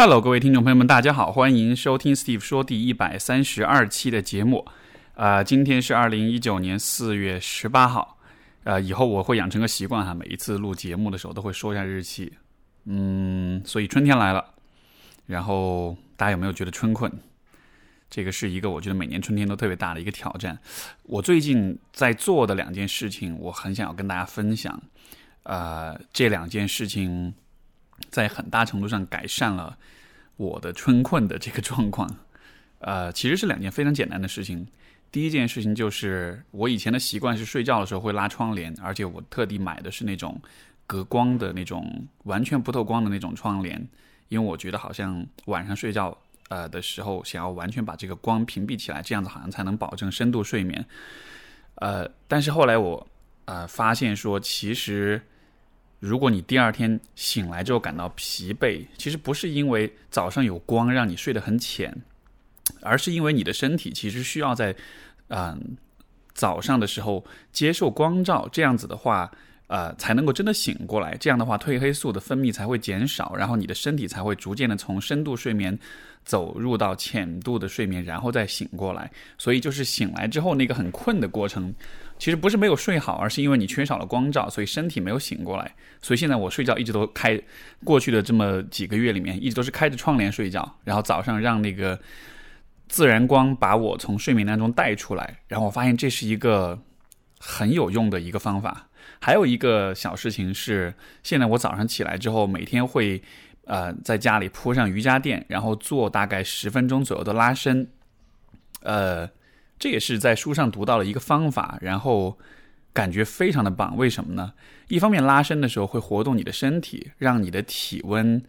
Hello，各位听众朋友们，大家好，欢迎收听 Steve 说第一百三十二期的节目。啊，今天是二零一九年四月十八号。呃，以后我会养成个习惯哈，每一次录节目的时候都会说一下日期。嗯，所以春天来了，然后大家有没有觉得春困？这个是一个我觉得每年春天都特别大的一个挑战。我最近在做的两件事情，我很想要跟大家分享。呃，这两件事情。在很大程度上改善了我的春困的这个状况，呃，其实是两件非常简单的事情。第一件事情就是我以前的习惯是睡觉的时候会拉窗帘，而且我特地买的是那种隔光的那种完全不透光的那种窗帘，因为我觉得好像晚上睡觉呃的时候想要完全把这个光屏蔽起来，这样子好像才能保证深度睡眠。呃，但是后来我呃发现说其实。如果你第二天醒来之后感到疲惫，其实不是因为早上有光让你睡得很浅，而是因为你的身体其实需要在，嗯，早上的时候接受光照，这样子的话，呃，才能够真的醒过来。这样的话，褪黑素的分泌才会减少，然后你的身体才会逐渐的从深度睡眠走入到浅度的睡眠，然后再醒过来。所以就是醒来之后那个很困的过程。其实不是没有睡好，而是因为你缺少了光照，所以身体没有醒过来。所以现在我睡觉一直都开，过去的这么几个月里面，一直都是开着窗帘睡觉，然后早上让那个自然光把我从睡眠当中带出来。然后我发现这是一个很有用的一个方法。还有一个小事情是，现在我早上起来之后，每天会呃在家里铺上瑜伽垫，然后做大概十分钟左右的拉伸，呃。这也是在书上读到了一个方法，然后感觉非常的棒。为什么呢？一方面拉伸的时候会活动你的身体，让你的体温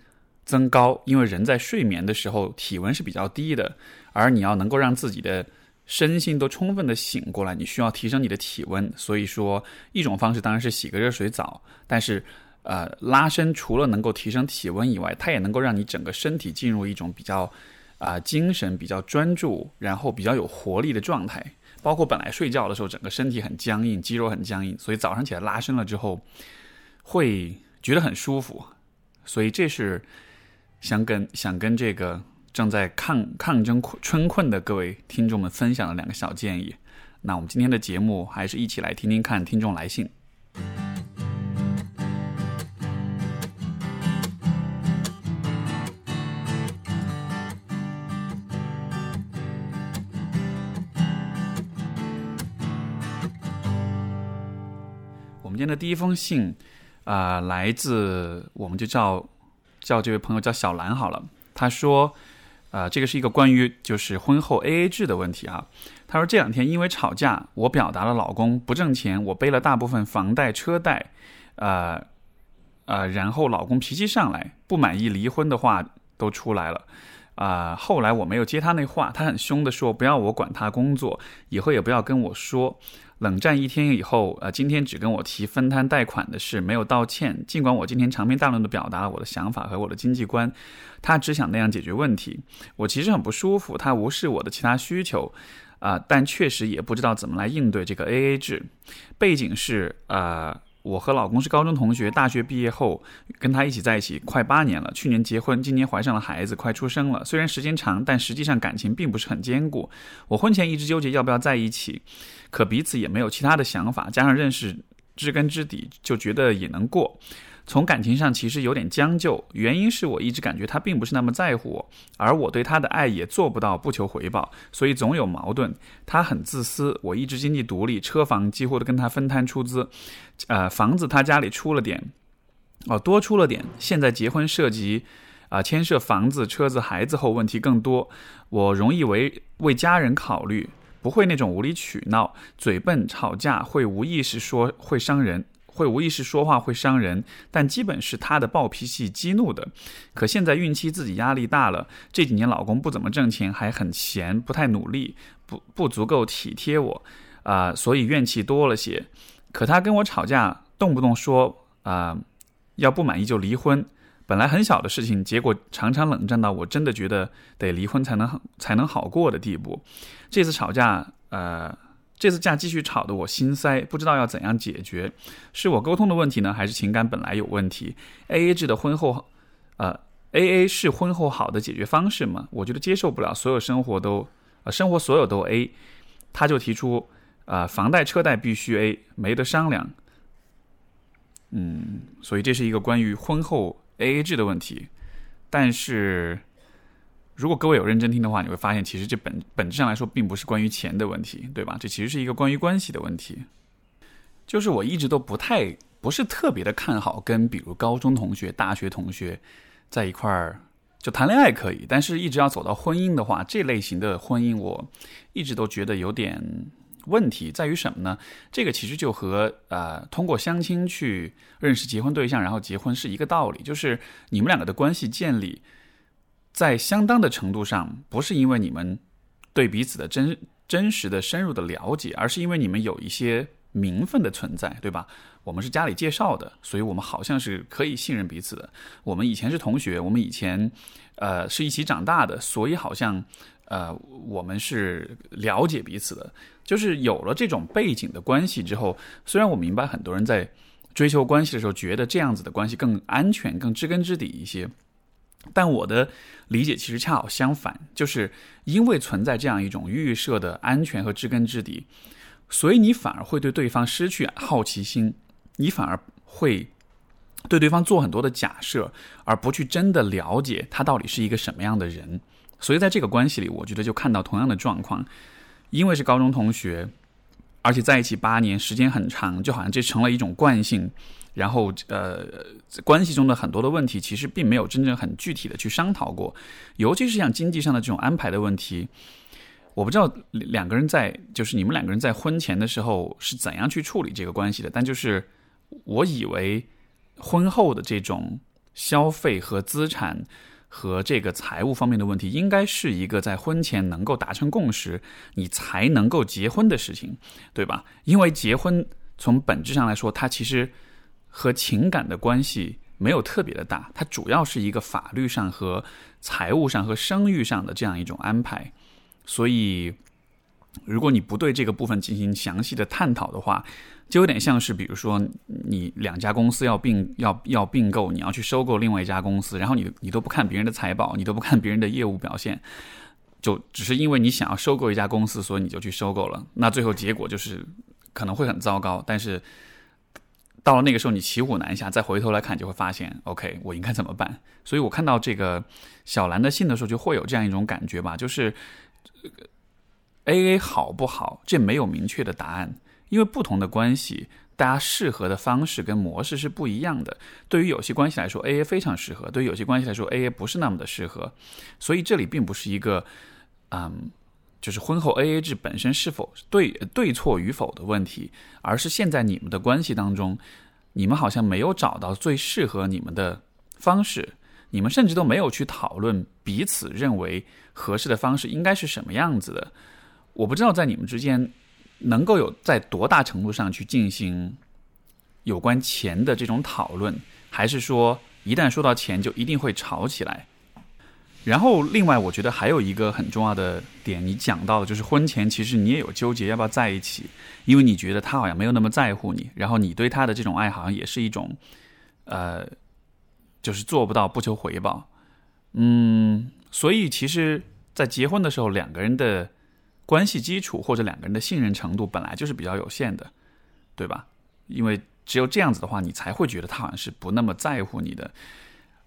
增高，因为人在睡眠的时候体温是比较低的，而你要能够让自己的身心都充分的醒过来，你需要提升你的体温。所以说，一种方式当然是洗个热水澡，但是呃，拉伸除了能够提升体温以外，它也能够让你整个身体进入一种比较。啊，精神比较专注，然后比较有活力的状态，包括本来睡觉的时候整个身体很僵硬，肌肉很僵硬，所以早上起来拉伸了之后，会觉得很舒服。所以这是想跟想跟这个正在抗抗争春困的各位听众们分享的两个小建议。那我们今天的节目还是一起来听听看听众来信。今天的第一封信，啊，来自我们就叫叫这位朋友叫小兰好了。他说，啊，这个是一个关于就是婚后 A A 制的问题啊。他说这两天因为吵架，我表达了老公不挣钱，我背了大部分房贷车贷，呃呃，然后老公脾气上来，不满意离婚的话都出来了。啊，后来我没有接他那话，他很凶的说不要我管他工作，以后也不要跟我说。冷战一天以后，呃，今天只跟我提分摊贷款的事，没有道歉。尽管我今天长篇大论的表达了我的想法和我的经济观，他只想那样解决问题。我其实很不舒服，他无视我的其他需求，啊，但确实也不知道怎么来应对这个 AA 制。背景是，呃。我和老公是高中同学，大学毕业后跟他一起在一起快八年了。去年结婚，今年怀上了孩子，快出生了。虽然时间长，但实际上感情并不是很坚固。我婚前一直纠结要不要在一起，可彼此也没有其他的想法，加上认识知根知底，就觉得也能过。从感情上其实有点将就，原因是我一直感觉他并不是那么在乎我，而我对他的爱也做不到不求回报，所以总有矛盾。他很自私，我一直经济独立，车房几乎都跟他分摊出资，呃，房子他家里出了点，哦，多出了点。现在结婚涉及，啊，牵涉房子、车子、孩子后问题更多，我容易为为家人考虑，不会那种无理取闹、嘴笨、吵架，会无意识说会伤人。会无意识说话会伤人，但基本是他的暴脾气激怒的。可现在孕期自己压力大了，这几年老公不怎么挣钱，还很闲，不太努力，不不足够体贴我，啊，所以怨气多了些。可他跟我吵架，动不动说啊，要不满意就离婚。本来很小的事情，结果常常冷战到我真的觉得得离婚才能才能好过的地步。这次吵架，呃。这次架继续吵得我心塞，不知道要怎样解决，是我沟通的问题呢，还是情感本来有问题？A A 制的婚后，呃 A A 是婚后好的解决方式吗？我觉得接受不了，所有生活都，呃，生活所有都 A，他就提出，啊，房贷车贷必须 A，没得商量。嗯，所以这是一个关于婚后 A A 制的问题。但是，如果各位有认真听的话，你会发现，其实这本本质上来说，并不是关于钱的问题，对吧？这其实是一个关于关系的问题。就是我一直都不太，不是特别的看好跟比如高中同学、大学同学。在一块儿就谈恋爱可以，但是一直要走到婚姻的话，这类型的婚姻我一直都觉得有点问题，在于什么呢？这个其实就和呃通过相亲去认识结婚对象，然后结婚是一个道理，就是你们两个的关系建立在相当的程度上，不是因为你们对彼此的真真实的深入的了解，而是因为你们有一些名分的存在，对吧？我们是家里介绍的，所以我们好像是可以信任彼此的。我们以前是同学，我们以前呃是一起长大的，所以好像呃我们是了解彼此的。就是有了这种背景的关系之后，虽然我明白很多人在追求关系的时候觉得这样子的关系更安全、更知根知底一些，但我的理解其实恰好相反，就是因为存在这样一种预设的安全和知根知底，所以你反而会对对方失去好奇心。你反而会对对方做很多的假设，而不去真的了解他到底是一个什么样的人。所以在这个关系里，我觉得就看到同样的状况，因为是高中同学，而且在一起八年，时间很长，就好像这成了一种惯性。然后，呃，关系中的很多的问题，其实并没有真正很具体的去商讨过，尤其是像经济上的这种安排的问题。我不知道两个人在，就是你们两个人在婚前的时候是怎样去处理这个关系的，但就是。我以为婚后的这种消费和资产和这个财务方面的问题，应该是一个在婚前能够达成共识，你才能够结婚的事情，对吧？因为结婚从本质上来说，它其实和情感的关系没有特别的大，它主要是一个法律上和财务上和声誉上的这样一种安排，所以。如果你不对这个部分进行详细的探讨的话，就有点像是，比如说你两家公司要并要要并购，你要去收购另外一家公司，然后你你都不看别人的财报，你都不看别人的业务表现，就只是因为你想要收购一家公司，所以你就去收购了。那最后结果就是可能会很糟糕。但是到了那个时候，你骑虎难下，再回头来看，就会发现，OK，我应该怎么办？所以我看到这个小兰的信的时候，就会有这样一种感觉吧，就是。A A 好不好？这没有明确的答案，因为不同的关系，大家适合的方式跟模式是不一样的。对于有些关系来说，A A 非常适合；对于有些关系来说，A A 不是那么的适合。所以这里并不是一个，嗯，就是婚后 A A 制本身是否对对错与否的问题，而是现在你们的关系当中，你们好像没有找到最适合你们的方式，你们甚至都没有去讨论彼此认为合适的方式应该是什么样子的。我不知道在你们之间能够有在多大程度上去进行有关钱的这种讨论，还是说一旦说到钱就一定会吵起来？然后，另外我觉得还有一个很重要的点，你讲到的就是婚前其实你也有纠结要不要在一起，因为你觉得他好像没有那么在乎你，然后你对他的这种爱好像也是一种，呃，就是做不到不求回报。嗯，所以其实，在结婚的时候，两个人的。关系基础或者两个人的信任程度本来就是比较有限的，对吧？因为只有这样子的话，你才会觉得他好像是不那么在乎你的。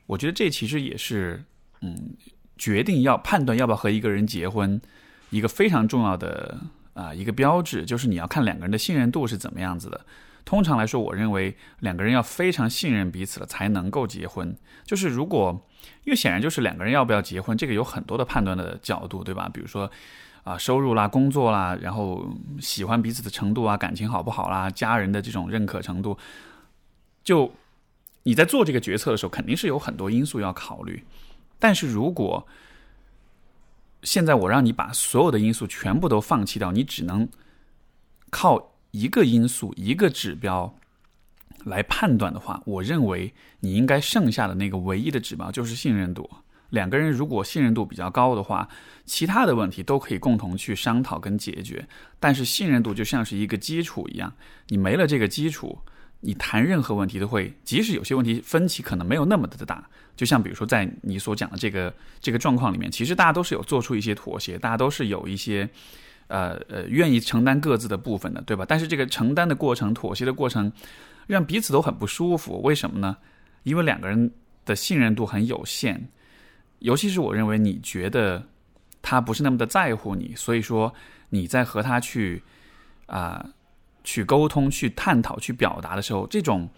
我觉得这其实也是，嗯，决定要判断要不要和一个人结婚一个非常重要的啊一个标志，就是你要看两个人的信任度是怎么样子的。通常来说，我认为两个人要非常信任彼此了才能够结婚。就是如果，因为显然就是两个人要不要结婚，这个有很多的判断的角度，对吧？比如说。啊，收入啦，工作啦，然后喜欢彼此的程度啊，感情好不好啦，家人的这种认可程度，就你在做这个决策的时候，肯定是有很多因素要考虑。但是如果现在我让你把所有的因素全部都放弃掉，你只能靠一个因素、一个指标来判断的话，我认为你应该剩下的那个唯一的指标就是信任度。两个人如果信任度比较高的话，其他的问题都可以共同去商讨跟解决。但是信任度就像是一个基础一样，你没了这个基础，你谈任何问题都会，即使有些问题分歧可能没有那么的大，就像比如说在你所讲的这个这个状况里面，其实大家都是有做出一些妥协，大家都是有一些呃呃愿意承担各自的部分的，对吧？但是这个承担的过程、妥协的过程，让彼此都很不舒服。为什么呢？因为两个人的信任度很有限，尤其是我认为你觉得他不是那么的在乎你，所以说你在和他去啊。去沟通、去探讨、去表达的时候，这种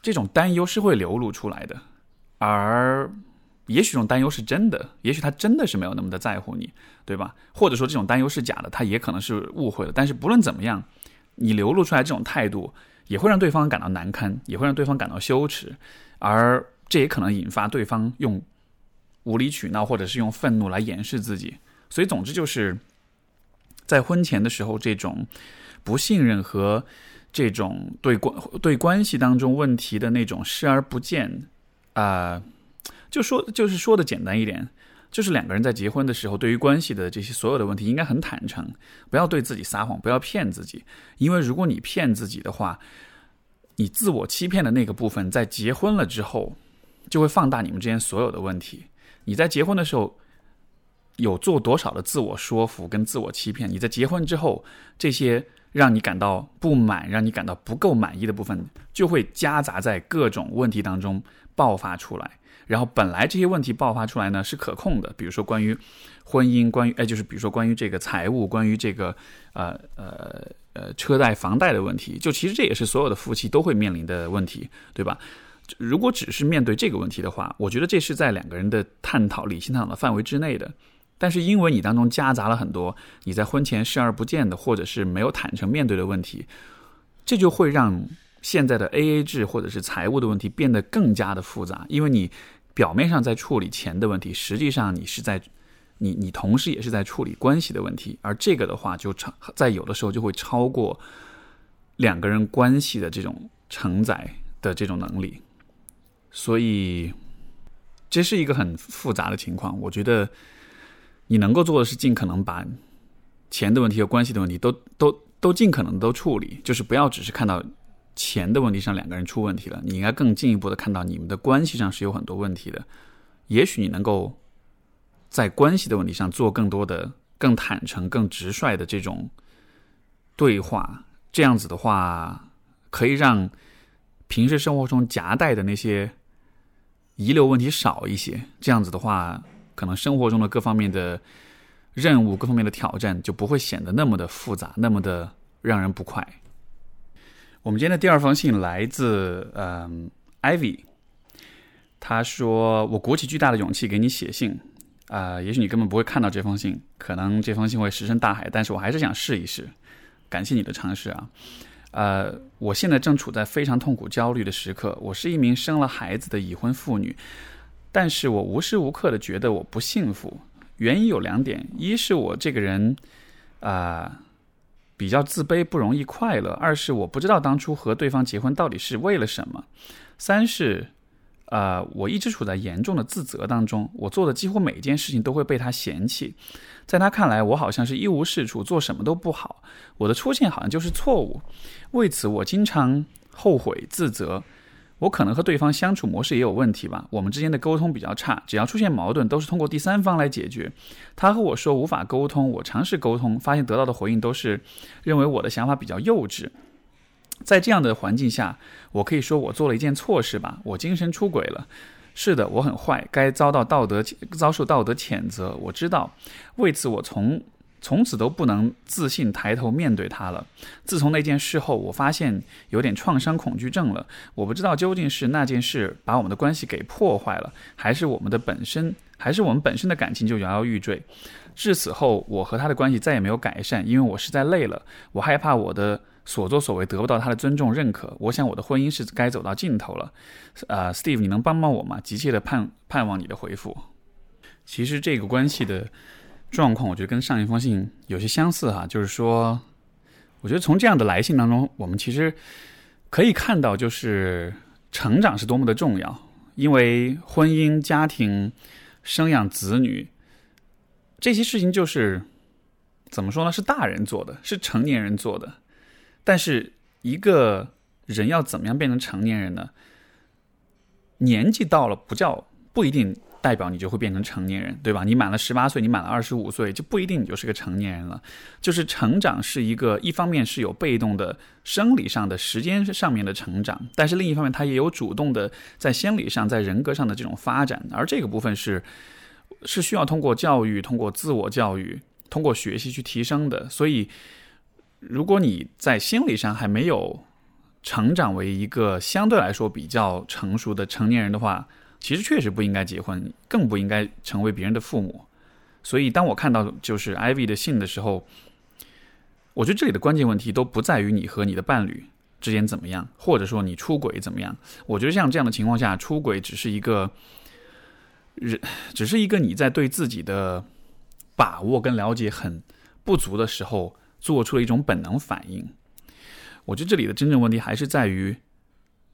这种担忧是会流露出来的。而也许这种担忧是真的，也许他真的是没有那么的在乎你，对吧？或者说这种担忧是假的，他也可能是误会了。但是不论怎么样，你流露出来这种态度，也会让对方感到难堪，也会让对方感到羞耻，而这也可能引发对方用无理取闹或者是用愤怒来掩饰自己。所以，总之就是在婚前的时候，这种。不信任和这种对关对关系当中问题的那种视而不见，啊，就说就是说的简单一点，就是两个人在结婚的时候，对于关系的这些所有的问题，应该很坦诚，不要对自己撒谎，不要骗自己，因为如果你骗自己的话，你自我欺骗的那个部分，在结婚了之后，就会放大你们之间所有的问题。你在结婚的时候。有做多少的自我说服跟自我欺骗？你在结婚之后，这些让你感到不满、让你感到不够满意的部分，就会夹杂在各种问题当中爆发出来。然后本来这些问题爆发出来呢是可控的，比如说关于婚姻，关于哎，就是比如说关于这个财务，关于这个呃呃呃车贷、房贷的问题，就其实这也是所有的夫妻都会面临的问题，对吧？如果只是面对这个问题的话，我觉得这是在两个人的探讨、理性探讨的范围之内的。但是因为你当中夹杂了很多你在婚前视而不见的，或者是没有坦诚面对的问题，这就会让现在的 A A 制或者是财务的问题变得更加的复杂。因为你表面上在处理钱的问题，实际上你是在你你同时也是在处理关系的问题，而这个的话就超在有的时候就会超过两个人关系的这种承载的这种能力，所以这是一个很复杂的情况，我觉得。你能够做的是尽可能把钱的问题和关系的问题都都都尽可能都处理，就是不要只是看到钱的问题上两个人出问题了，你应该更进一步的看到你们的关系上是有很多问题的。也许你能够在关系的问题上做更多的、更坦诚、更直率的这种对话，这样子的话可以让平时生活中夹带的那些遗留问题少一些。这样子的话。可能生活中的各方面的任务、各方面的挑战就不会显得那么的复杂，那么的让人不快。我们今天的第二封信来自嗯，Ivy，他说：“我鼓起巨大的勇气给你写信，啊，也许你根本不会看到这封信，可能这封信会石沉大海，但是我还是想试一试。感谢你的尝试啊，呃，我现在正处在非常痛苦、焦虑的时刻。我是一名生了孩子的已婚妇女。”但是我无时无刻的觉得我不幸福，原因有两点：一是我这个人，啊，比较自卑，不容易快乐；二是我不知道当初和对方结婚到底是为了什么；三是，啊，我一直处在严重的自责当中，我做的几乎每一件事情都会被他嫌弃，在他看来，我好像是一无是处，做什么都不好，我的出现好像就是错误，为此我经常后悔自责。我可能和对方相处模式也有问题吧，我们之间的沟通比较差，只要出现矛盾都是通过第三方来解决。他和我说无法沟通，我尝试沟通，发现得到的回应都是认为我的想法比较幼稚。在这样的环境下，我可以说我做了一件错事吧，我精神出轨了。是的，我很坏，该遭到道德遭受道德谴责。我知道，为此我从。从此都不能自信抬头面对他了。自从那件事后，我发现有点创伤恐惧症了。我不知道究竟是那件事把我们的关系给破坏了，还是我们的本身，还是我们本身的感情就摇摇欲坠。至此后，我和他的关系再也没有改善，因为我实在累了。我害怕我的所作所为得不到他的尊重认可。我想我的婚姻是该走到尽头了。啊，Steve，你能帮帮我吗？急切的盼盼望你的回复。其实这个关系的。状况我觉得跟上一封信有些相似哈，就是说，我觉得从这样的来信当中，我们其实可以看到，就是成长是多么的重要。因为婚姻、家庭、生养子女这些事情，就是怎么说呢？是大人做的，是成年人做的。但是一个人要怎么样变成成年人呢？年纪到了不叫不一定代表你就会变成成年人，对吧？你满了十八岁，你满了二十五岁，就不一定你就是个成年人了。就是成长是一个，一方面是有被动的生理上的时间上面的成长，但是另一方面它也有主动的在心理上、在人格上的这种发展，而这个部分是是需要通过教育、通过自我教育、通过学习去提升的。所以，如果你在心理上还没有，成长为一个相对来说比较成熟的成年人的话，其实确实不应该结婚，更不应该成为别人的父母。所以，当我看到就是 Ivy 的信的时候，我觉得这里的关键问题都不在于你和你的伴侣之间怎么样，或者说你出轨怎么样。我觉得像这样的情况下，出轨只是一个人，只是一个你在对自己的把握跟了解很不足的时候做出了一种本能反应。我觉得这里的真正问题还是在于，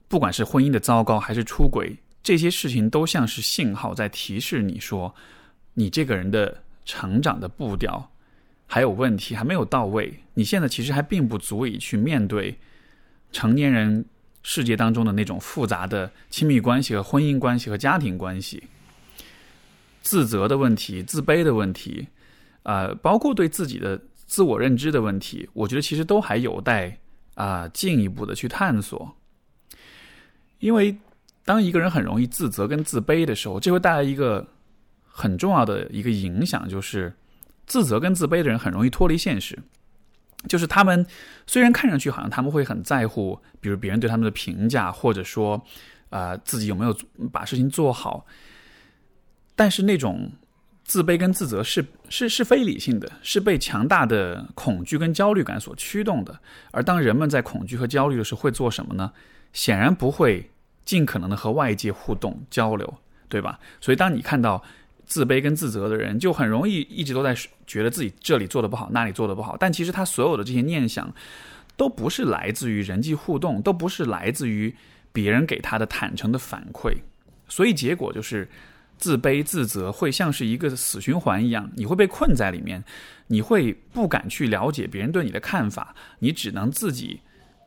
不管是婚姻的糟糕，还是出轨，这些事情都像是信号，在提示你说，你这个人的成长的步调还有问题，还没有到位。你现在其实还并不足以去面对成年人世界当中的那种复杂的亲密关系和婚姻关系和家庭关系，自责的问题、自卑的问题，啊，包括对自己的自我认知的问题，我觉得其实都还有待。啊，进一步的去探索，因为当一个人很容易自责跟自卑的时候，这会带来一个很重要的一个影响，就是自责跟自卑的人很容易脱离现实。就是他们虽然看上去好像他们会很在乎，比如别人对他们的评价，或者说啊自己有没有把事情做好，但是那种。自卑跟自责是是是非理性的，是被强大的恐惧跟焦虑感所驱动的。而当人们在恐惧和焦虑的时候，会做什么呢？显然不会尽可能的和外界互动交流，对吧？所以，当你看到自卑跟自责的人，就很容易一直都在觉得自己这里做的不好，那里做的不好。但其实他所有的这些念想，都不是来自于人际互动，都不是来自于别人给他的坦诚的反馈。所以结果就是。自卑自责会像是一个死循环一样，你会被困在里面，你会不敢去了解别人对你的看法，你只能自己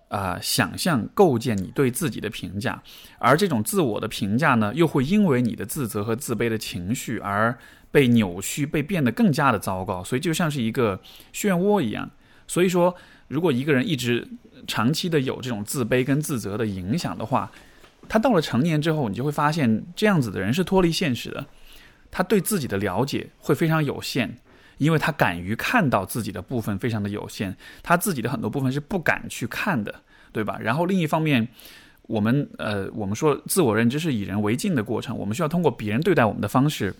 啊想象构建你对自己的评价，而这种自我的评价呢，又会因为你的自责和自卑的情绪而被扭曲，被变得更加的糟糕，所以就像是一个漩涡一样。所以说，如果一个人一直长期的有这种自卑跟自责的影响的话，他到了成年之后，你就会发现这样子的人是脱离现实的，他对自己的了解会非常有限，因为他敢于看到自己的部分非常的有限，他自己的很多部分是不敢去看的，对吧？然后另一方面，我们呃，我们说自我认知是以人为镜的过程，我们需要通过别人对待我们的方式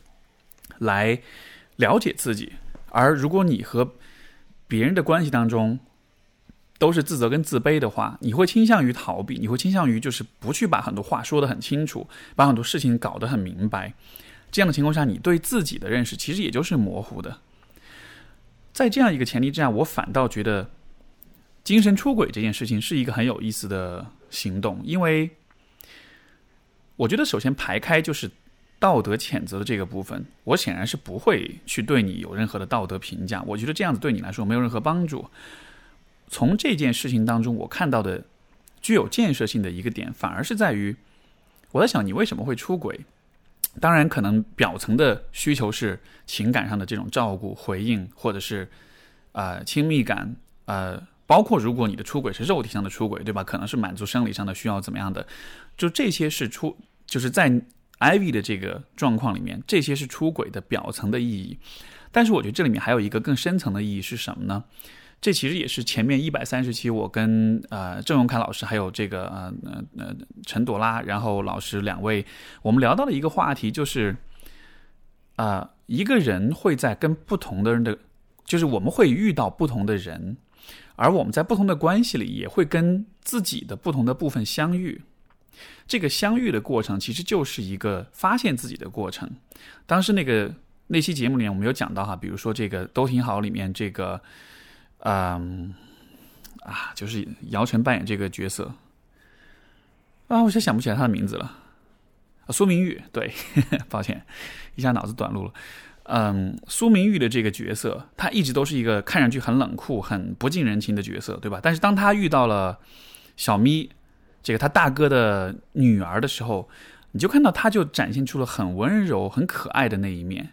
来了解自己，而如果你和别人的关系当中，都是自责跟自卑的话，你会倾向于逃避，你会倾向于就是不去把很多话说得很清楚，把很多事情搞得很明白。这样的情况下，你对自己的认识其实也就是模糊的。在这样一个前提之下，我反倒觉得精神出轨这件事情是一个很有意思的行动，因为我觉得首先排开就是道德谴责的这个部分，我显然是不会去对你有任何的道德评价。我觉得这样子对你来说没有任何帮助。从这件事情当中，我看到的具有建设性的一个点，反而是在于我在想，你为什么会出轨？当然，可能表层的需求是情感上的这种照顾、回应，或者是啊亲密感，呃，包括如果你的出轨是肉体上的出轨，对吧？可能是满足生理上的需要，怎么样的？就这些是出，就是在 Ivy 的这个状况里面，这些是出轨的表层的意义。但是，我觉得这里面还有一个更深层的意义是什么呢？这其实也是前面一百三十期，我跟呃郑永凯老师还有这个呃呃呃陈朵拉，然后老师两位，我们聊到的一个话题就是，啊，一个人会在跟不同的人的，就是我们会遇到不同的人，而我们在不同的关系里也会跟自己的不同的部分相遇，这个相遇的过程其实就是一个发现自己的过程。当时那个那期节目里面我们有讲到哈，比如说这个都挺好里面这个。嗯，啊，就是姚晨扮演这个角色啊，我现在想不起来他的名字了。苏明玉，对，抱歉，一下脑子短路了。嗯，苏明玉的这个角色，他一直都是一个看上去很冷酷、很不近人情的角色，对吧？但是当他遇到了小咪，这个他大哥的女儿的时候，你就看到他就展现出了很温柔、很可爱的那一面。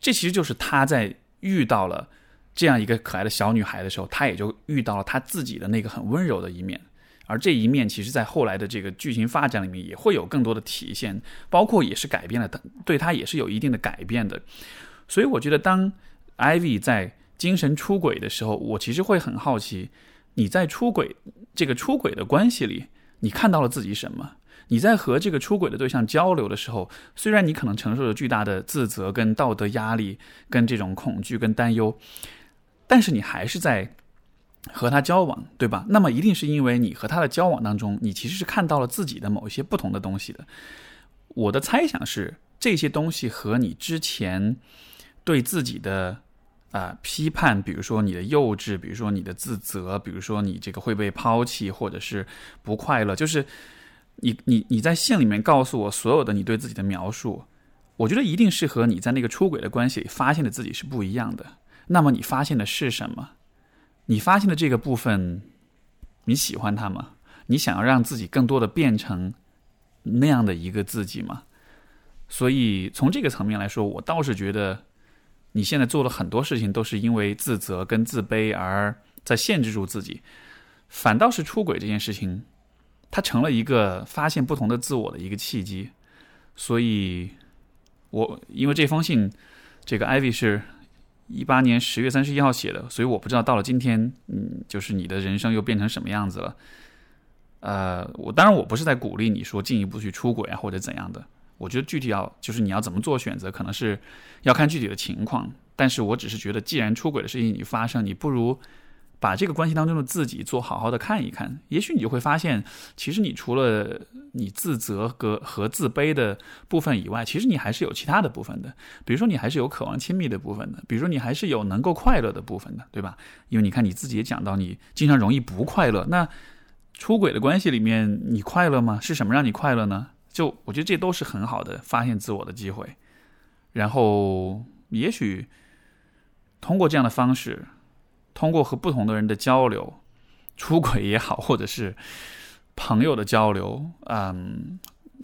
这其实就是他在遇到了这样一个可爱的小女孩的时候，她也就遇到了她自己的那个很温柔的一面。而这一面，其实在后来的这个剧情发展里面，也会有更多的体现，包括也是改变了她，对她也是有一定的改变的。所以我觉得，当 Ivy 在精神出轨的时候，我其实会很好奇，你在出轨这个出轨的关系里，你看到了自己什么？你在和这个出轨的对象交流的时候，虽然你可能承受着巨大的自责、跟道德压力、跟这种恐惧、跟担忧，但是你还是在。和他交往，对吧？那么一定是因为你和他的交往当中，你其实是看到了自己的某一些不同的东西的。我的猜想是，这些东西和你之前对自己的啊批判，比如说你的幼稚，比如说你的自责，比如说你这个会被抛弃，或者是不快乐，就是你你你在信里面告诉我所有的你对自己的描述，我觉得一定是和你在那个出轨的关系里发现的自己是不一样的。那么你发现的是什么？你发现的这个部分，你喜欢它吗？你想要让自己更多的变成那样的一个自己吗？所以从这个层面来说，我倒是觉得你现在做了很多事情都是因为自责跟自卑而在限制住自己，反倒是出轨这件事情，它成了一个发现不同的自我的一个契机。所以，我因为这封信，这个 Ivy 是。一八年十月三十一号写的，所以我不知道到了今天，嗯，就是你的人生又变成什么样子了。呃，我当然我不是在鼓励你说进一步去出轨啊或者怎样的，我觉得具体要就是你要怎么做选择，可能是要看具体的情况。但是我只是觉得，既然出轨的事情你发生，你不如。把这个关系当中的自己做好好的看一看，也许你就会发现，其实你除了你自责和和自卑的部分以外，其实你还是有其他的部分的。比如说，你还是有渴望亲密的部分的；，比如说，你还是有能够快乐的部分的，对吧？因为你看你自己也讲到，你经常容易不快乐。那出轨的关系里面，你快乐吗？是什么让你快乐呢？就我觉得这都是很好的发现自我的机会。然后，也许通过这样的方式。通过和不同的人的交流，出轨也好，或者是朋友的交流，嗯，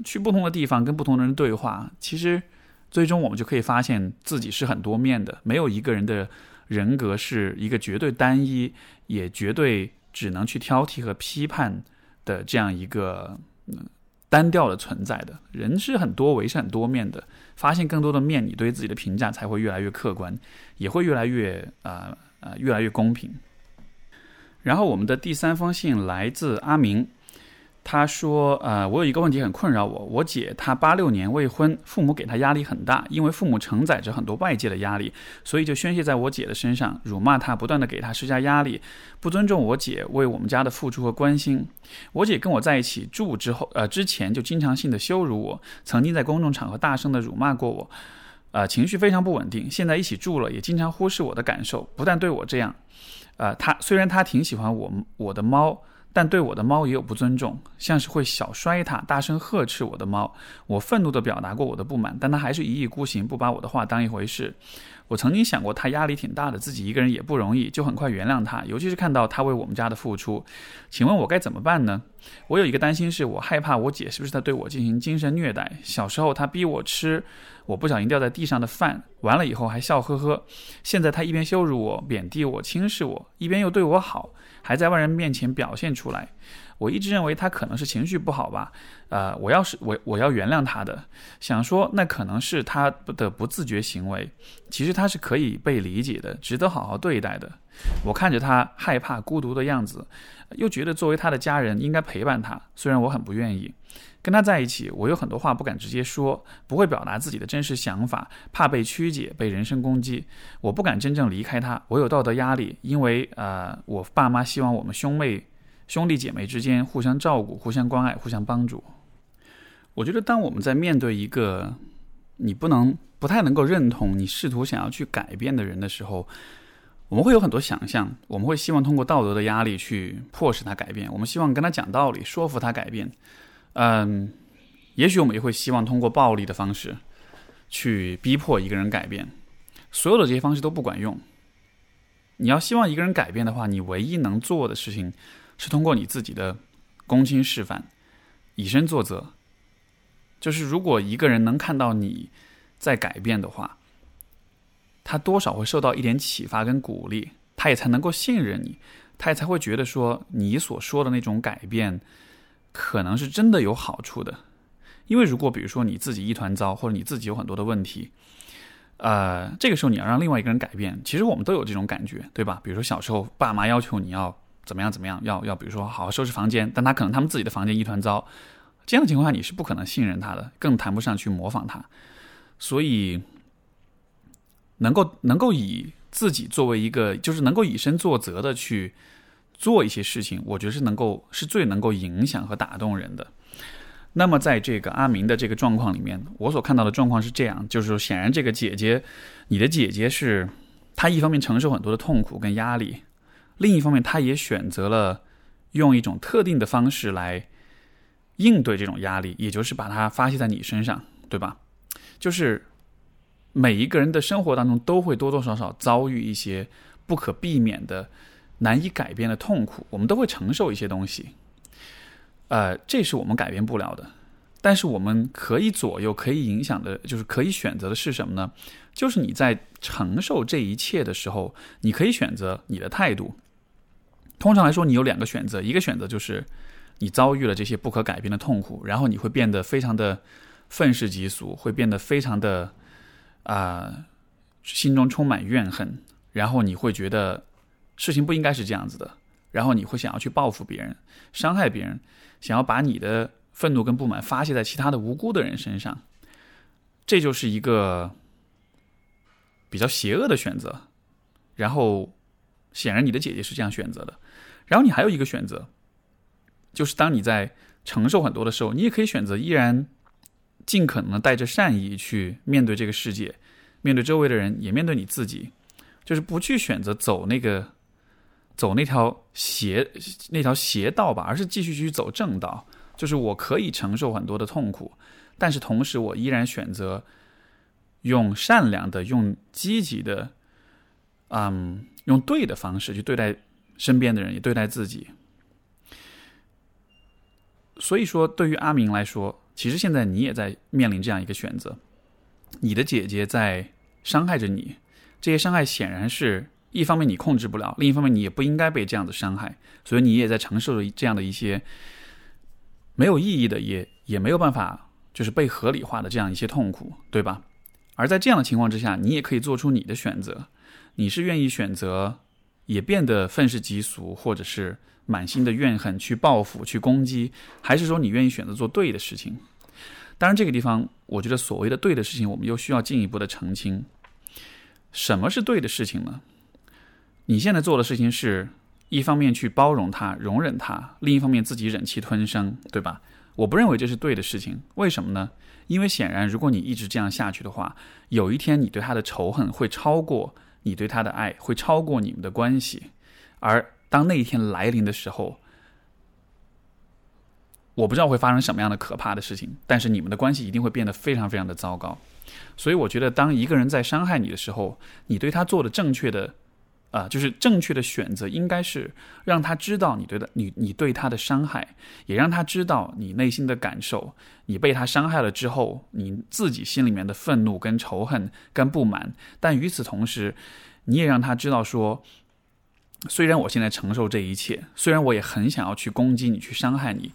去不同的地方跟不同的人对话，其实最终我们就可以发现自己是很多面的，没有一个人的人格是一个绝对单一，也绝对只能去挑剔和批判的这样一个单调的存在的。人是很多维，是很多面的，发现更多的面，你对自己的评价才会越来越客观，也会越来越啊啊。呃，越来越公平。然后我们的第三封信来自阿明，他说：“呃，我有一个问题很困扰我。我姐她八六年未婚，父母给她压力很大，因为父母承载着很多外界的压力，所以就宣泄在我姐的身上，辱骂她，不断的给她施加压力，不尊重我姐为我们家的付出和关心。我姐跟我在一起住之后，呃，之前就经常性的羞辱我，曾经在公众场合大声的辱骂过我。”呃，情绪非常不稳定。现在一起住了，也经常忽视我的感受，不但对我这样，呃，他虽然他挺喜欢我我的猫，但对我的猫也有不尊重，像是会小摔它，大声呵斥我的猫。我愤怒地表达过我的不满，但他还是一意孤行，不把我的话当一回事。我曾经想过他压力挺大的，自己一个人也不容易，就很快原谅他。尤其是看到他为我们家的付出，请问我该怎么办呢？我有一个担心，是我害怕我姐是不是在对我进行精神虐待。小时候她逼我吃我不小心掉在地上的饭，完了以后还笑呵呵。现在她一边羞辱我、贬低我、轻视我，一边又对我好，还在外人面前表现出来。我一直认为他可能是情绪不好吧，呃，我要是我我要原谅他的，想说那可能是他的不自觉行为，其实他是可以被理解的，值得好好对待的。我看着他害怕孤独的样子，又觉得作为他的家人应该陪伴他，虽然我很不愿意跟他在一起，我有很多话不敢直接说，不会表达自己的真实想法，怕被曲解，被人身攻击，我不敢真正离开他，我有道德压力，因为呃，我爸妈希望我们兄妹。兄弟姐妹之间互相照顾、互相关爱、互相帮助。我觉得，当我们在面对一个你不能、不太能够认同、你试图想要去改变的人的时候，我们会有很多想象。我们会希望通过道德的压力去迫使他改变。我们希望跟他讲道理，说服他改变。嗯，也许我们也会希望通过暴力的方式去逼迫一个人改变。所有的这些方式都不管用。你要希望一个人改变的话，你唯一能做的事情。是通过你自己的公亲示范，以身作则。就是如果一个人能看到你在改变的话，他多少会受到一点启发跟鼓励，他也才能够信任你，他也才会觉得说你所说的那种改变可能是真的有好处的。因为如果比如说你自己一团糟，或者你自己有很多的问题，呃，这个时候你要让另外一个人改变，其实我们都有这种感觉，对吧？比如说小时候爸妈要求你要怎么样怎么样，要要比如说好好收拾房间，但他可能他们自己的房间一团糟。这样的情况下，你是不可能信任他的，更谈不上去模仿他。所以，能够能够以自己作为一个，就是能够以身作则的去做一些事情，我觉得是能够是最能够影响和打动人的。那么，在这个阿明的这个状况里面，我所看到的状况是这样，就是说，显然这个姐姐，你的姐姐是她一方面承受很多的痛苦跟压力，另一方面，他也选择了用一种特定的方式来。应对这种压力，也就是把它发泄在你身上，对吧？就是每一个人的生活当中都会多多少少遭遇一些不可避免的、难以改变的痛苦，我们都会承受一些东西。呃，这是我们改变不了的，但是我们可以左右、可以影响的，就是可以选择的是什么呢？就是你在承受这一切的时候，你可以选择你的态度。通常来说，你有两个选择，一个选择就是。你遭遇了这些不可改变的痛苦，然后你会变得非常的愤世嫉俗，会变得非常的啊，心中充满怨恨，然后你会觉得事情不应该是这样子的，然后你会想要去报复别人，伤害别人，想要把你的愤怒跟不满发泄在其他的无辜的人身上，这就是一个比较邪恶的选择。然后，显然你的姐姐是这样选择的，然后你还有一个选择。就是当你在承受很多的时候，你也可以选择依然尽可能的带着善意去面对这个世界，面对周围的人，也面对你自己，就是不去选择走那个走那条邪那条邪道吧，而是继续去走正道。就是我可以承受很多的痛苦，但是同时我依然选择用善良的、用积极的、嗯，用对的方式去对待身边的人，也对待自己。所以说，对于阿明来说，其实现在你也在面临这样一个选择：你的姐姐在伤害着你，这些伤害显然是一方面你控制不了，另一方面你也不应该被这样子伤害，所以你也在承受着这样的一些没有意义的，也也没有办法就是被合理化的这样一些痛苦，对吧？而在这样的情况之下，你也可以做出你的选择，你是愿意选择也变得愤世嫉俗，或者是？满心的怨恨去报复、去攻击，还是说你愿意选择做对的事情？当然，这个地方我觉得所谓的对的事情，我们又需要进一步的澄清。什么是对的事情呢？你现在做的事情是一方面去包容他、容忍他，另一方面自己忍气吞声，对吧？我不认为这是对的事情。为什么呢？因为显然，如果你一直这样下去的话，有一天你对他的仇恨会超过你对他的爱，会超过你们的关系，而。当那一天来临的时候，我不知道会发生什么样的可怕的事情，但是你们的关系一定会变得非常非常的糟糕。所以，我觉得当一个人在伤害你的时候，你对他做的正确的，啊，就是正确的选择，应该是让他知道你对的，你你对他的伤害，也让他知道你内心的感受。你被他伤害了之后，你自己心里面的愤怒、跟仇恨、跟不满。但与此同时，你也让他知道说。虽然我现在承受这一切，虽然我也很想要去攻击你、去伤害你，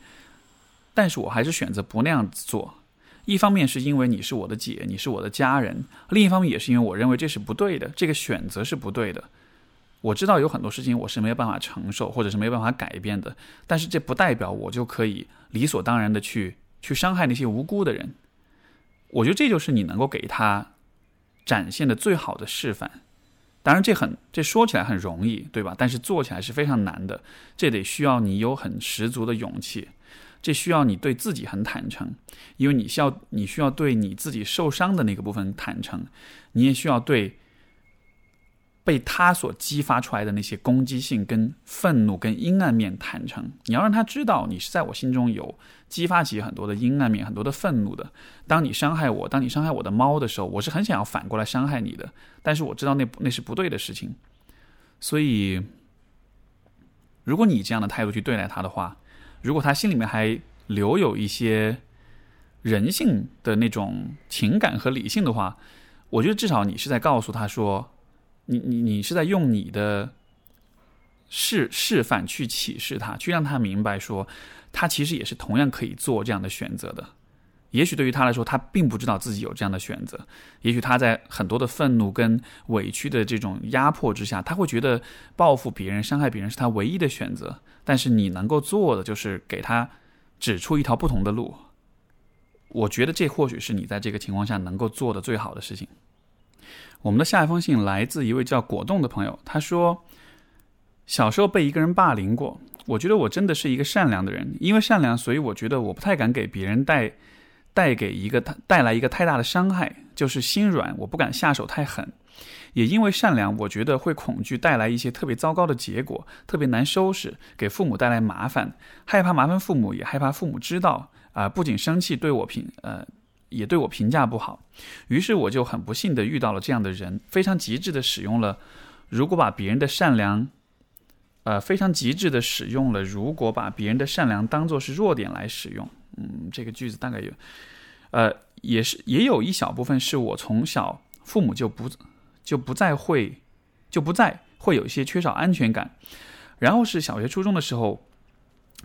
但是我还是选择不那样子做。一方面是因为你是我的姐，你是我的家人；另一方面也是因为我认为这是不对的，这个选择是不对的。我知道有很多事情我是没有办法承受，或者是没有办法改变的，但是这不代表我就可以理所当然的去去伤害那些无辜的人。我觉得这就是你能够给他展现的最好的示范。当然，这很这说起来很容易，对吧？但是做起来是非常难的。这得需要你有很十足的勇气，这需要你对自己很坦诚，因为你需要你需要对你自己受伤的那个部分坦诚，你也需要对。被他所激发出来的那些攻击性、跟愤怒、跟阴暗面坦诚，你要让他知道你是在我心中有激发起很多的阴暗面、很多的愤怒的。当你伤害我，当你伤害我的猫的时候，我是很想要反过来伤害你的。但是我知道那那是不对的事情，所以如果你这样的态度去对待他的话，如果他心里面还留有一些人性的那种情感和理性的话，我觉得至少你是在告诉他说，你你你是在用你的示示范去启示他，去让他明白说，他其实也是同样可以做这样的选择的。也许对于他来说，他并不知道自己有这样的选择。也许他在很多的愤怒跟委屈的这种压迫之下，他会觉得报复别人、伤害别人是他唯一的选择。但是你能够做的就是给他指出一条不同的路。我觉得这或许是你在这个情况下能够做的最好的事情。我们的下一封信来自一位叫果冻的朋友，他说：“小时候被一个人霸凌过，我觉得我真的是一个善良的人，因为善良，所以我觉得我不太敢给别人带。”带给一个他带来一个太大的伤害，就是心软，我不敢下手太狠。也因为善良，我觉得会恐惧带来一些特别糟糕的结果，特别难收拾，给父母带来麻烦，害怕麻烦父母，也害怕父母知道啊，不仅生气对我评呃，也对我评价不好。于是我就很不幸的遇到了这样的人，非常极致的使用了，如果把别人的善良，呃，非常极致的使用了，如果把别人的善良当做是弱点来使用。嗯，这个句子大概有，呃，也是也有一小部分是我从小父母就不就不再会就不再会有一些缺少安全感，然后是小学初中的时候，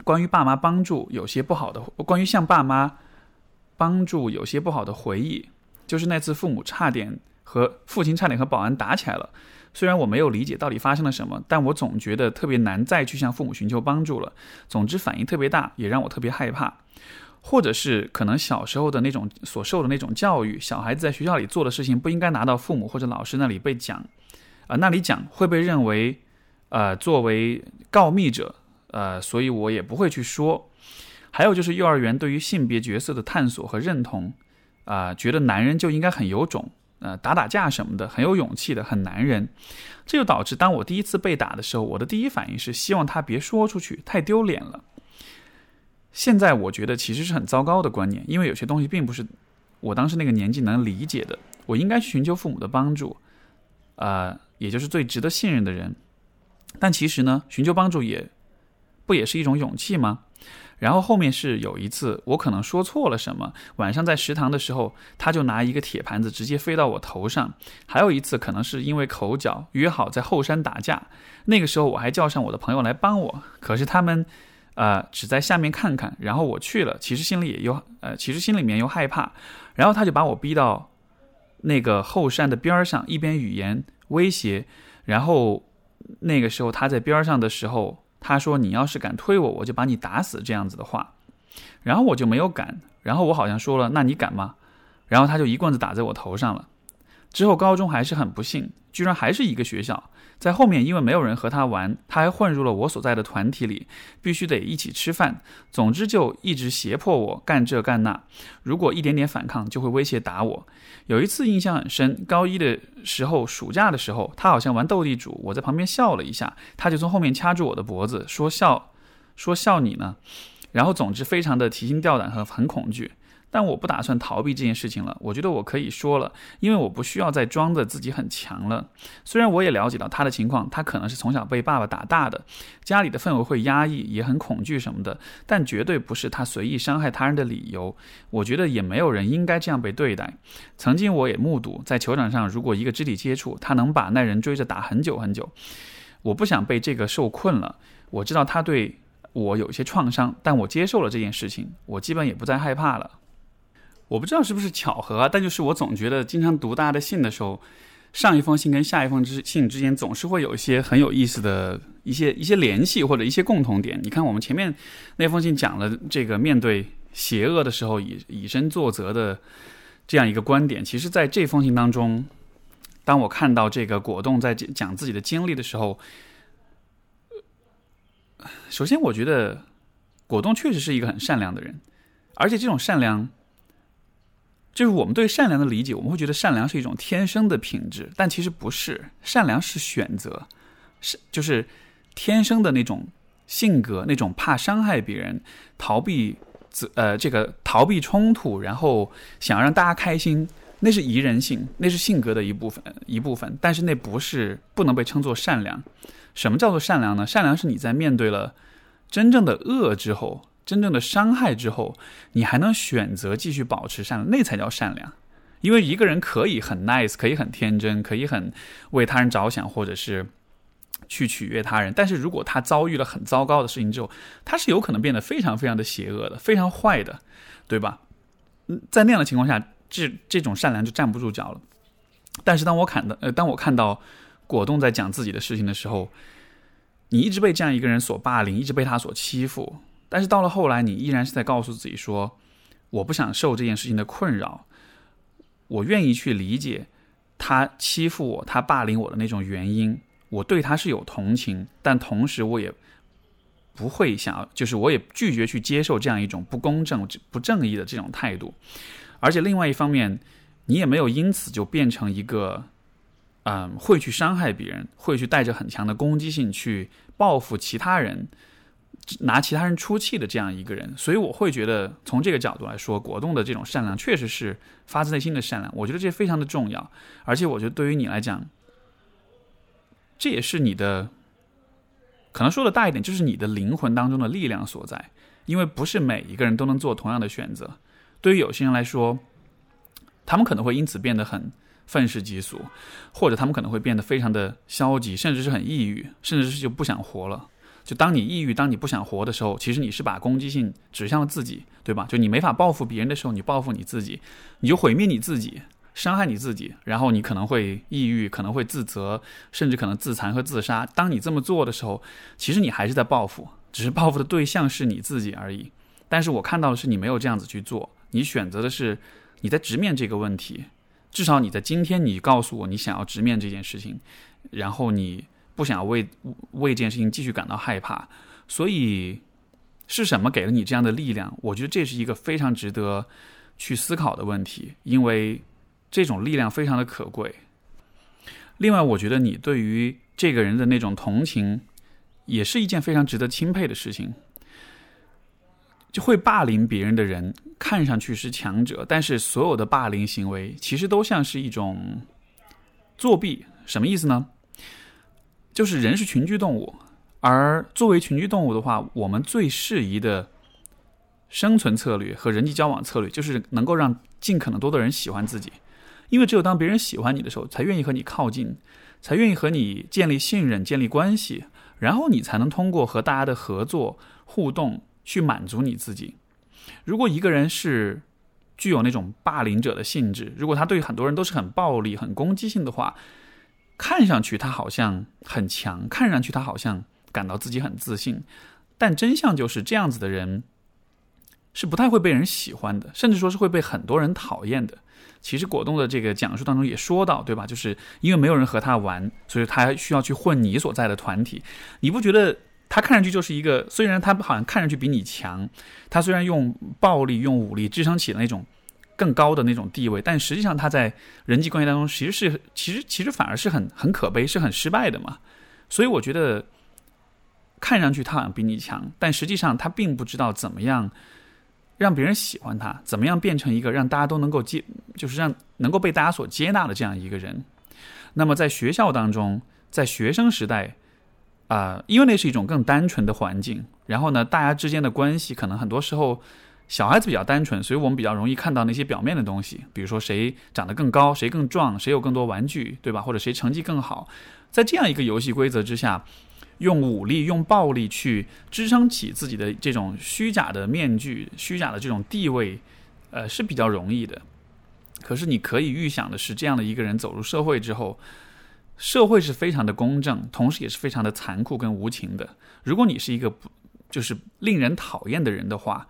关于爸妈帮助有些不好的，关于向爸妈帮助有些不好的回忆，就是那次父母差点和父亲差点和保安打起来了。虽然我没有理解到底发生了什么，但我总觉得特别难再去向父母寻求帮助了。总之反应特别大，也让我特别害怕。或者是可能小时候的那种所受的那种教育，小孩子在学校里做的事情不应该拿到父母或者老师那里被讲，啊，那里讲会被认为，呃，作为告密者，呃，所以我也不会去说。还有就是幼儿园对于性别角色的探索和认同，啊，觉得男人就应该很有种，呃，打打架什么的很有勇气的，很男人。这就导致当我第一次被打的时候，我的第一反应是希望他别说出去，太丢脸了。现在我觉得其实是很糟糕的观念，因为有些东西并不是我当时那个年纪能理解的。我应该去寻求父母的帮助，啊，也就是最值得信任的人。但其实呢，寻求帮助也不也是一种勇气吗？然后后面是有一次，我可能说错了什么，晚上在食堂的时候，他就拿一个铁盘子直接飞到我头上。还有一次，可能是因为口角，约好在后山打架，那个时候我还叫上我的朋友来帮我，可是他们。呃，只在下面看看，然后我去了，其实心里也又呃，其实心里面又害怕，然后他就把我逼到那个后山的边上，一边语言威胁，然后那个时候他在边上的时候，他说：“你要是敢推我，我就把你打死。”这样子的话，然后我就没有敢，然后我好像说了：“那你敢吗？”然后他就一棍子打在我头上了。之后高中还是很不幸，居然还是一个学校。在后面，因为没有人和他玩，他还混入了我所在的团体里，必须得一起吃饭。总之，就一直胁迫我干这干那。如果一点点反抗，就会威胁打我。有一次印象很深，高一的时候，暑假的时候，他好像玩斗地主，我在旁边笑了一下，他就从后面掐住我的脖子，说笑，说笑你呢。然后，总之非常的提心吊胆和很恐惧。但我不打算逃避这件事情了。我觉得我可以说了，因为我不需要再装着自己很强了。虽然我也了解到他的情况，他可能是从小被爸爸打大的，家里的氛围会压抑，也很恐惧什么的，但绝对不是他随意伤害他人的理由。我觉得也没有人应该这样被对待。曾经我也目睹，在球场上，如果一个肢体接触，他能把那人追着打很久很久。我不想被这个受困了。我知道他对我有些创伤，但我接受了这件事情，我基本也不再害怕了。我不知道是不是巧合啊，但就是我总觉得，经常读大家的信的时候，上一封信跟下一封之信之间总是会有一些很有意思的一些一些联系或者一些共同点。你看，我们前面那封信讲了这个面对邪恶的时候以以身作则的这样一个观点，其实在这封信当中，当我看到这个果冻在讲自己的经历的时候，首先我觉得果冻确实是一个很善良的人，而且这种善良。就是我们对善良的理解，我们会觉得善良是一种天生的品质，但其实不是，善良是选择，是就是天生的那种性格，那种怕伤害别人、逃避责呃这个逃避冲突，然后想要让大家开心，那是宜人性，那是性格的一部分一部分，但是那不是不能被称作善良。什么叫做善良呢？善良是你在面对了真正的恶之后，真正的伤害之后，你还能选择继续保持善良，那才叫善良。因为一个人可以很 nice，可以很天真，可以很为他人着想，或者是去取悦他人。但是如果他遭遇了很糟糕的事情之后，他是有可能变得非常非常的邪恶的，非常坏的，对吧？嗯，在那样的情况下，这这种善良就站不住脚了。但是当我看到，呃，当我看到果冻在讲自己的事情的时候，你一直被这样一个人所霸凌，一直被他所欺负，但是到了后来，你依然是在告诉自己说，我不想受这件事情的困扰。我愿意去理解他欺负我、他霸凌我的那种原因，我对他是有同情，但同时我也不会想，就是我也拒绝去接受这样一种不公正、不正义的这种态度。而且另外一方面，你也没有因此就变成一个，嗯，会去伤害别人、会去带着很强的攻击性去报复其他人。拿其他人出气的这样一个人，所以我会觉得从这个角度来说，果冻的这种善良确实是发自内心的善良。我觉得这非常的重要，而且我觉得对于你来讲，这也是你的，可能说的大一点，就是你的灵魂当中的力量所在。因为不是每一个人都能做同样的选择，对于有些人来说，他们可能会因此变得很愤世嫉俗，或者他们可能会变得非常的消极，甚至是很抑郁，甚至是就不想活了。就当你抑郁、当你不想活的时候，其实你是把攻击性指向了自己，对吧？就你没法报复别人的时候，你报复你自己，你就毁灭你自己，伤害你自己，然后你可能会抑郁，可能会自责，甚至可能自残和自杀。当你这么做的时候，其实你还是在报复，只是报复的对象是你自己而已。但是我看到的是你没有这样子去做，你选择的是你在直面这个问题，至少你在今天，你告诉我你想要直面这件事情，然后你。不想为为这件事情继续感到害怕，所以是什么给了你这样的力量？我觉得这是一个非常值得去思考的问题，因为这种力量非常的可贵。另外，我觉得你对于这个人的那种同情，也是一件非常值得钦佩的事情。就会霸凌别人的人，看上去是强者，但是所有的霸凌行为其实都像是一种作弊。什么意思呢？就是人是群居动物，而作为群居动物的话，我们最适宜的生存策略和人际交往策略，就是能够让尽可能多的人喜欢自己。因为只有当别人喜欢你的时候，才愿意和你靠近，才愿意和你建立信任、建立关系，然后你才能通过和大家的合作互动去满足你自己。如果一个人是具有那种霸凌者的性质，如果他对很多人都是很暴力、很攻击性的话，看上去他好像很强，看上去他好像感到自己很自信，但真相就是这样子的人是不太会被人喜欢的，甚至说是会被很多人讨厌的。其实果冻的这个讲述当中也说到，对吧？就是因为没有人和他玩，所以他需要去混你所在的团体。你不觉得他看上去就是一个？虽然他好像看上去比你强，他虽然用暴力、用武力支撑起那种。更高的那种地位，但实际上他在人际关系当中其实是其实其实反而是很很可悲，是很失败的嘛。所以我觉得看上去他好像比你强，但实际上他并不知道怎么样让别人喜欢他，怎么样变成一个让大家都能够接，就是让能够被大家所接纳的这样一个人。那么在学校当中，在学生时代啊，因为那是一种更单纯的环境，然后呢，大家之间的关系可能很多时候。小孩子比较单纯，所以我们比较容易看到那些表面的东西，比如说谁长得更高，谁更壮，谁有更多玩具，对吧？或者谁成绩更好。在这样一个游戏规则之下，用武力、用暴力去支撑起自己的这种虚假的面具、虚假的这种地位，呃，是比较容易的。可是你可以预想的是，这样的一个人走入社会之后，社会是非常的公正，同时也是非常的残酷跟无情的。如果你是一个不就是令人讨厌的人的话，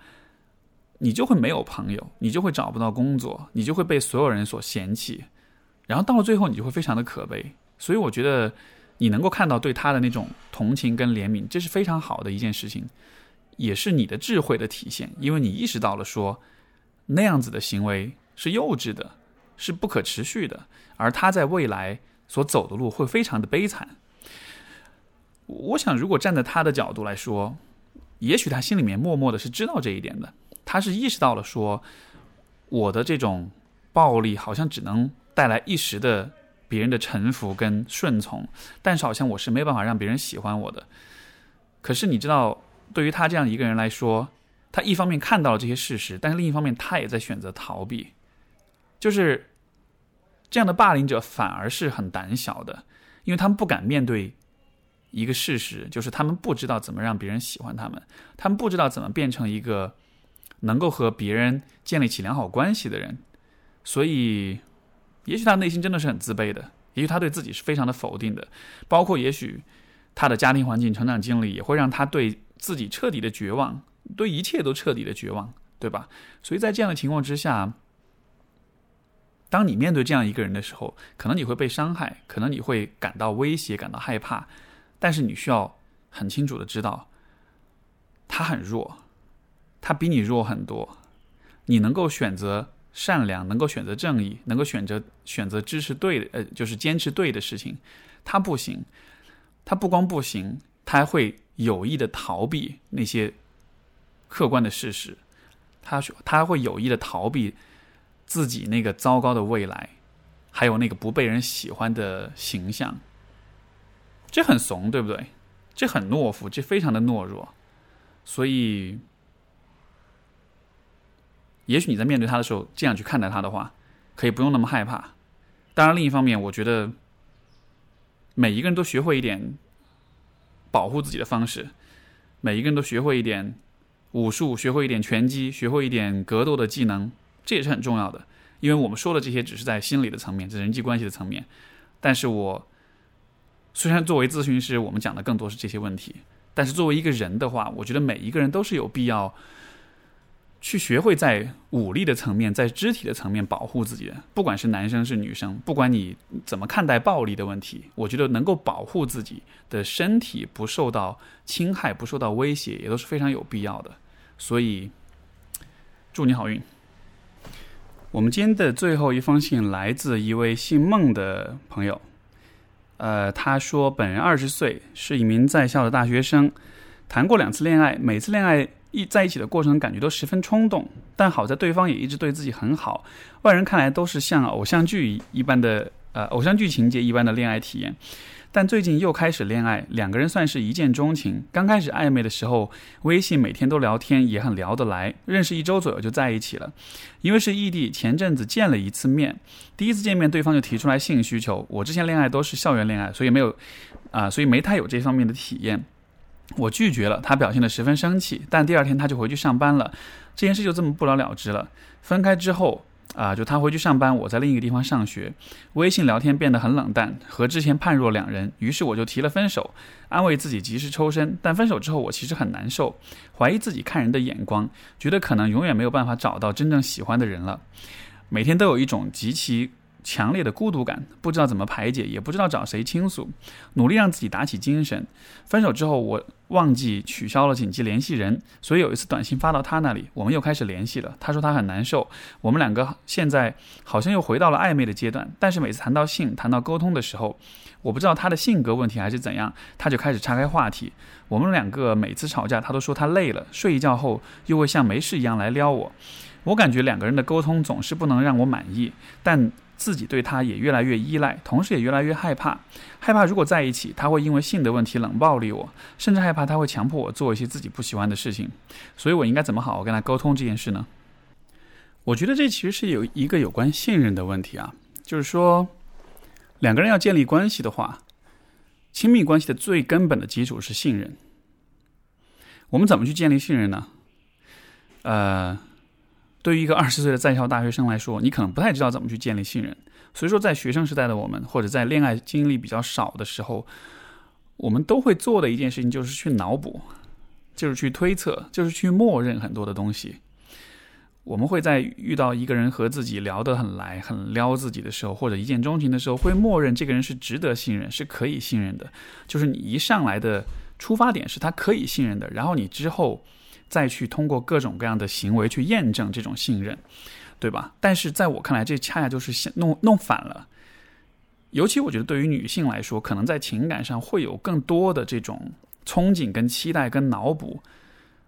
你就会没有朋友，你就会找不到工作，你就会被所有人所嫌弃，然后到了最后，你就会非常的可悲。所以我觉得你能够看到对他的那种同情跟怜悯，这是非常好的一件事情，也是你的智慧的体现，因为你意识到了说那样子的行为是幼稚的，是不可持续的，而他在未来所走的路会非常的悲惨。我想，如果站在他的角度来说，也许他心里面默默的是知道这一点的。他是意识到了说，我的这种暴力好像只能带来一时的别人的臣服跟顺从，但是好像我是没办法让别人喜欢我的。可是你知道，对于他这样一个人来说，他一方面看到了这些事实，但是另一方面他也在选择逃避，就是这样的霸凌者反而是很胆小的，因为他们不敢面对一个事实，就是他们不知道怎么让别人喜欢他们，他们不知道怎么变成一个能够和别人建立起良好关系的人，所以也许他内心真的是很自卑的，也许他对自己是非常的否定的，包括也许他的家庭环境、成长经历也会让他对自己彻底的绝望。对一切都彻底的绝望，对吧？所以在这样的情况之下，当你面对这样一个人的时候，可能你会被伤害，可能你会感到威胁、感到害怕，但是你需要很清楚的知道，他很弱，他比你弱很多。你能够选择善良，能够选择正义，能够选择选择支持对的，呃，就是坚持对的事情，他不行。他不光不行，他还会有意的逃避那些。客观的事实，他他会有意的逃避自己那个糟糕的未来，还有那个不被人喜欢的形象。这很怂，对不对？这很懦夫，这非常的懦弱。所以，也许你在面对他的时候，这样去看待他的话，可以不用那么害怕。当然，另一方面，我觉得每一个人都学会一点保护自己的方式，每一个人都学会一点。武术学会一点拳击，学会一点格斗的技能，这也是很重要的。因为我们说的这些只是在心理的层面，在人际关系的层面。但是我虽然作为咨询师，我们讲的更多是这些问题，但是作为一个人的话，我觉得每一个人都是有必要。去学会在武力的层面，在肢体的层面保护自己的，不管是男生是女生，不管你怎么看待暴力的问题，我觉得能够保护自己的身体不受到侵害、不受到威胁，也都是非常有必要的。所以，祝你好运。我们今天的最后一封信来自一位姓孟的朋友，呃，他说本人二十岁，是一名在校的大学生，谈过两次恋爱，每次恋爱。一在一起的过程感觉都十分冲动，但好在对方也一直对自己很好，外人看来都是像偶像剧一般的呃偶像剧情节一般的恋爱体验。但最近又开始恋爱，两个人算是一见钟情。刚开始暧昧的时候，微信每天都聊天，也很聊得来，认识一周左右就在一起了。因为是异地，前阵子见了一次面，第一次见面对方就提出来性需求。我之前恋爱都是校园恋爱，所以没有啊，所以没太有这方面的体验。我拒绝了，他表现得十分生气，但第二天他就回去上班了，这件事就这么不了了之了。分开之后，啊，就他回去上班，我在另一个地方上学，微信聊天变得很冷淡，和之前判若两人。于是我就提了分手，安慰自己及时抽身。但分手之后，我其实很难受，怀疑自己看人的眼光，觉得可能永远没有办法找到真正喜欢的人了，每天都有一种极其。强烈的孤独感，不知道怎么排解，也不知道找谁倾诉，努力让自己打起精神。分手之后，我忘记取消了紧急联系人，所以有一次短信发到他那里，我们又开始联系了。他说他很难受，我们两个现在好像又回到了暧昧的阶段。但是每次谈到性、谈到沟通的时候，我不知道他的性格问题还是怎样，他就开始岔开话题。我们两个每次吵架，他都说他累了，睡一觉后又会像没事一样来撩我。我感觉两个人的沟通总是不能让我满意，但。自己对他也越来越依赖，同时也越来越害怕，害怕如果在一起，他会因为性的问题冷暴力我，甚至害怕他会强迫我做一些自己不喜欢的事情。所以我应该怎么好好跟他沟通这件事呢？我觉得这其实是有一个有关信任的问题啊，就是说两个人要建立关系的话，亲密关系的最根本的基础是信任。我们怎么去建立信任呢？呃。对于一个二十岁的在校大学生来说，你可能不太知道怎么去建立信任。所以说，在学生时代的我们，或者在恋爱经历比较少的时候，我们都会做的一件事情就是去脑补，就是去推测，就是去默认很多的东西。我们会在遇到一个人和自己聊得很来、很撩自己的时候，或者一见钟情的时候，会默认这个人是值得信任、是可以信任的。就是你一上来的出发点是他可以信任的，然后你之后。再去通过各种各样的行为去验证这种信任，对吧？但是在我看来，这恰恰就是弄弄反了。尤其我觉得，对于女性来说，可能在情感上会有更多的这种憧憬、跟期待、跟脑补。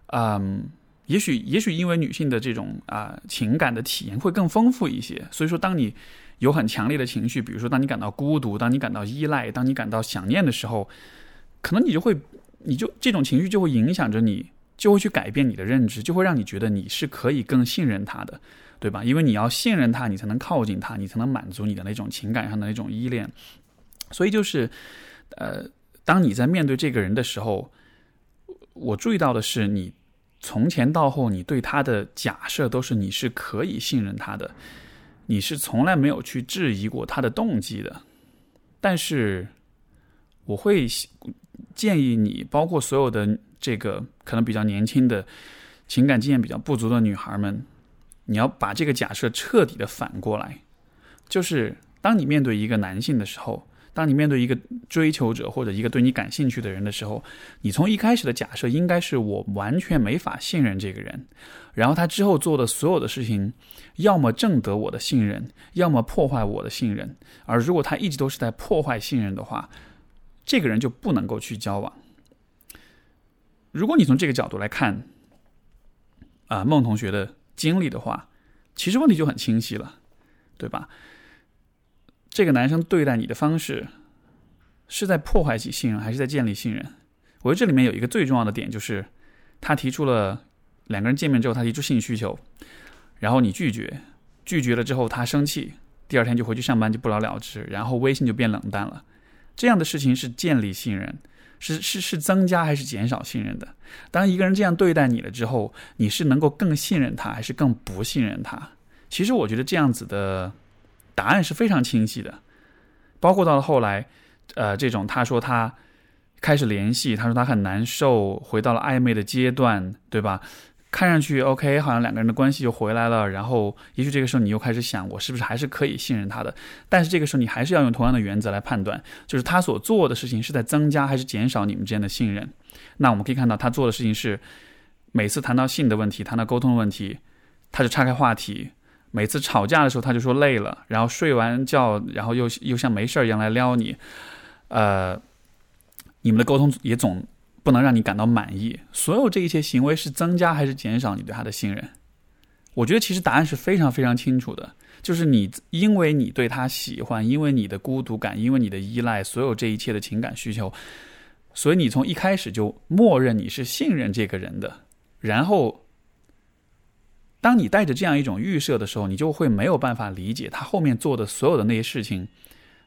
嗯，也许，也许因为女性的这种啊情感的体验会更丰富一些，所以说，当你有很强烈的情绪，比如说当你感到孤独、当你感到依赖、当你感到想念的时候，可能你就会，你就这种情绪就会影响着你。就会去改变你的认知，就会让你觉得你是可以更信任他的，对吧？因为你要信任他，你才能靠近他，你才能满足你的那种情感上的那种依恋。所以就是，呃，当你在面对这个人的时候，我注意到的是，你从前到后，你对他的假设都是你是可以信任他的，你是从来没有去质疑过他的动机的。但是，我会建议你，包括所有的。这个可能比较年轻的情感经验比较不足的女孩们，你要把这个假设彻底的反过来，就是当你面对一个男性的时候，当你面对一个追求者或者一个对你感兴趣的人的时候，你从一开始的假设应该是我完全没法信任这个人，然后他之后做的所有的事情，要么挣得我的信任，要么破坏我的信任，而如果他一直都是在破坏信任的话，这个人就不能够去交往。如果你从这个角度来看，啊，孟同学的经历的话，其实问题就很清晰了，对吧？这个男生对待你的方式，是在破坏起信任，还是在建立信任？我觉得这里面有一个最重要的点，就是他提出了两个人见面之后，他提出性需求，然后你拒绝，拒绝了之后他生气，第二天就回去上班就不了了之，然后微信就变冷淡了。这样的事情是建立信任。是是是增加还是减少信任的？当一个人这样对待你了之后，你是能够更信任他，还是更不信任他？其实我觉得这样子的答案是非常清晰的。包括到了后来，呃，这种他说他开始联系，他说他很难受，回到了暧昧的阶段，对吧？看上去 OK，好像两个人的关系又回来了。然后，也许这个时候你又开始想，我是不是还是可以信任他的？但是这个时候你还是要用同样的原则来判断，就是他所做的事情是在增加还是减少你们之间的信任。那我们可以看到，他做的事情是每次谈到性的问题，谈到沟通的问题，他就岔开话题；每次吵架的时候，他就说累了，然后睡完觉，然后又又像没事一样来撩你。呃，你们的沟通也总。不能让你感到满意。所有这一切行为是增加还是减少你对他的信任？我觉得其实答案是非常非常清楚的，就是你因为你对他喜欢，因为你的孤独感，因为你的依赖，所有这一切的情感需求，所以你从一开始就默认你是信任这个人的。然后，当你带着这样一种预设的时候，你就会没有办法理解他后面做的所有的那些事情。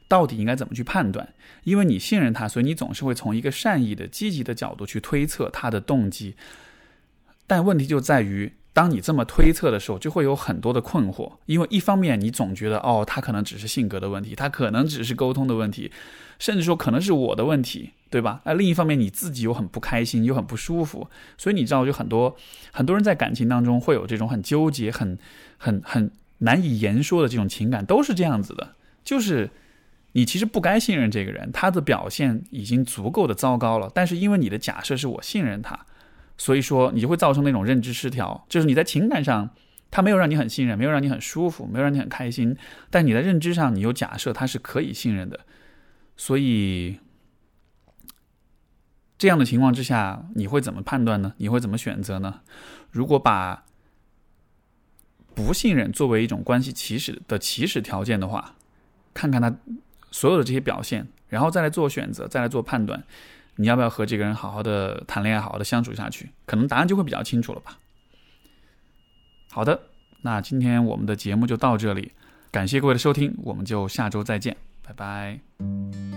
到底应该怎么去判断？因为你信任他，所以你总是会从一个善意的、积极的角度去推测他的动机。但问题就在于，当你这么推测的时候，就会有很多的困惑。因为一方面，你总觉得哦，他可能只是性格的问题，他可能只是沟通的问题，甚至说可能是我的问题，对吧？那另一方面，你自己又很不开心，又很不舒服。所以你知道，就很多很多人在感情当中会有这种很纠结、很很很难以言说的这种情感，都是这样子的，就是。你其实不该信任这个人，他的表现已经足够的糟糕了。但是因为你的假设是我信任他，所以说你就会造成那种认知失调，就是你在情感上他没有让你很信任，没有让你很舒服，没有让你很开心，但你在认知上你又假设他是可以信任的，所以这样的情况之下，你会怎么判断呢？你会怎么选择呢？如果把不信任作为一种关系起始的起始条件的话，看看他。所有的这些表现，然后再来做选择，再来做判断，你要不要和这个人好好的谈恋爱，好好的相处下去？可能答案就会比较清楚了吧。好的，那今天我们的节目就到这里，感谢各位的收听，我们就下周再见，拜拜。